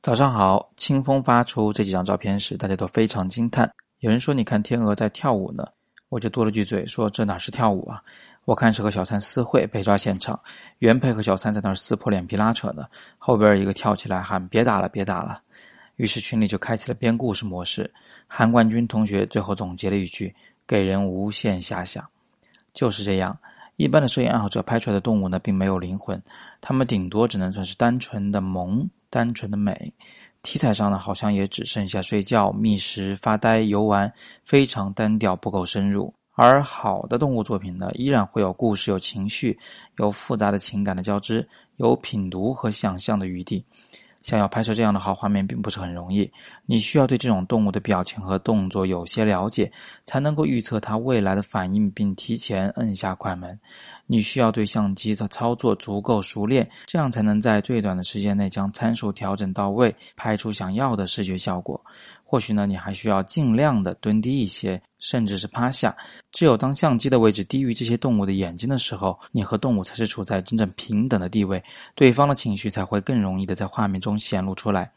早上好，清风发出这几张照片时，大家都非常惊叹。有人说：“你看天鹅在跳舞呢。”我就多了句嘴说：“这哪是跳舞啊？我看是和小三私会被抓现场，原配和小三在那儿撕破脸皮拉扯呢，后边一个跳起来喊：‘别打了，别打了！’于是群里就开启了编故事模式。韩冠军同学最后总结了一句，给人无限遐想。就是这样，一般的摄影爱好者拍出来的动物呢，并没有灵魂，他们顶多只能算是单纯的萌。”单纯的美，题材上呢，好像也只剩下睡觉、觅食、发呆、游玩，非常单调，不够深入。而好的动物作品呢，依然会有故事、有情绪、有复杂的情感的交织，有品读和想象的余地。想要拍摄这样的好画面，并不是很容易。你需要对这种动物的表情和动作有些了解，才能够预测它未来的反应，并提前摁下快门。你需要对相机的操作足够熟练，这样才能在最短的时间内将参数调整到位，拍出想要的视觉效果。或许呢，你还需要尽量的蹲低一些，甚至是趴下。只有当相机的位置低于这些动物的眼睛的时候，你和动物才是处在真正平等的地位，对方的情绪才会更容易的在画面中显露出来。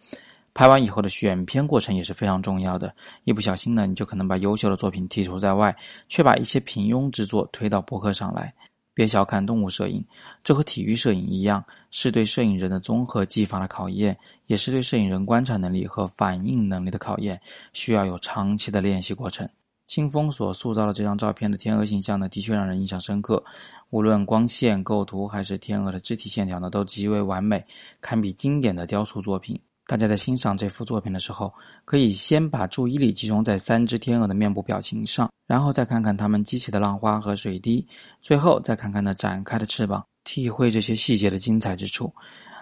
拍完以后的选片过程也是非常重要的，一不小心呢，你就可能把优秀的作品剔除在外，却把一些平庸之作推到博客上来。别小看动物摄影，这和体育摄影一样，是对摄影人的综合技法的考验，也是对摄影人观察能力和反应能力的考验，需要有长期的练习过程。清风所塑造的这张照片的天鹅形象呢，的确让人印象深刻，无论光线、构图还是天鹅的肢体线条呢，都极为完美，堪比经典的雕塑作品。大家在欣赏这幅作品的时候，可以先把注意力集中在三只天鹅的面部表情上，然后再看看它们激起的浪花和水滴，最后再看看那展开的翅膀，体会这些细节的精彩之处。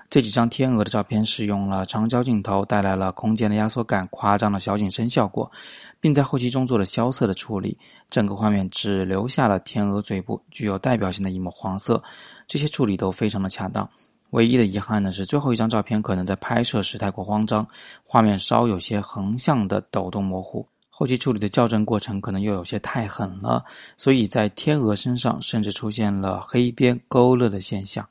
这几张天鹅的照片使用了长焦镜头，带来了空间的压缩感、夸张的小景深效果，并在后期中做了萧瑟的处理，整个画面只留下了天鹅嘴部具有代表性的一抹黄色，这些处理都非常的恰当。唯一的遗憾呢是最后一张照片可能在拍摄时太过慌张，画面稍有些横向的抖动模糊，后期处理的校正过程可能又有些太狠了，所以在天鹅身上甚至出现了黑边勾勒的现象。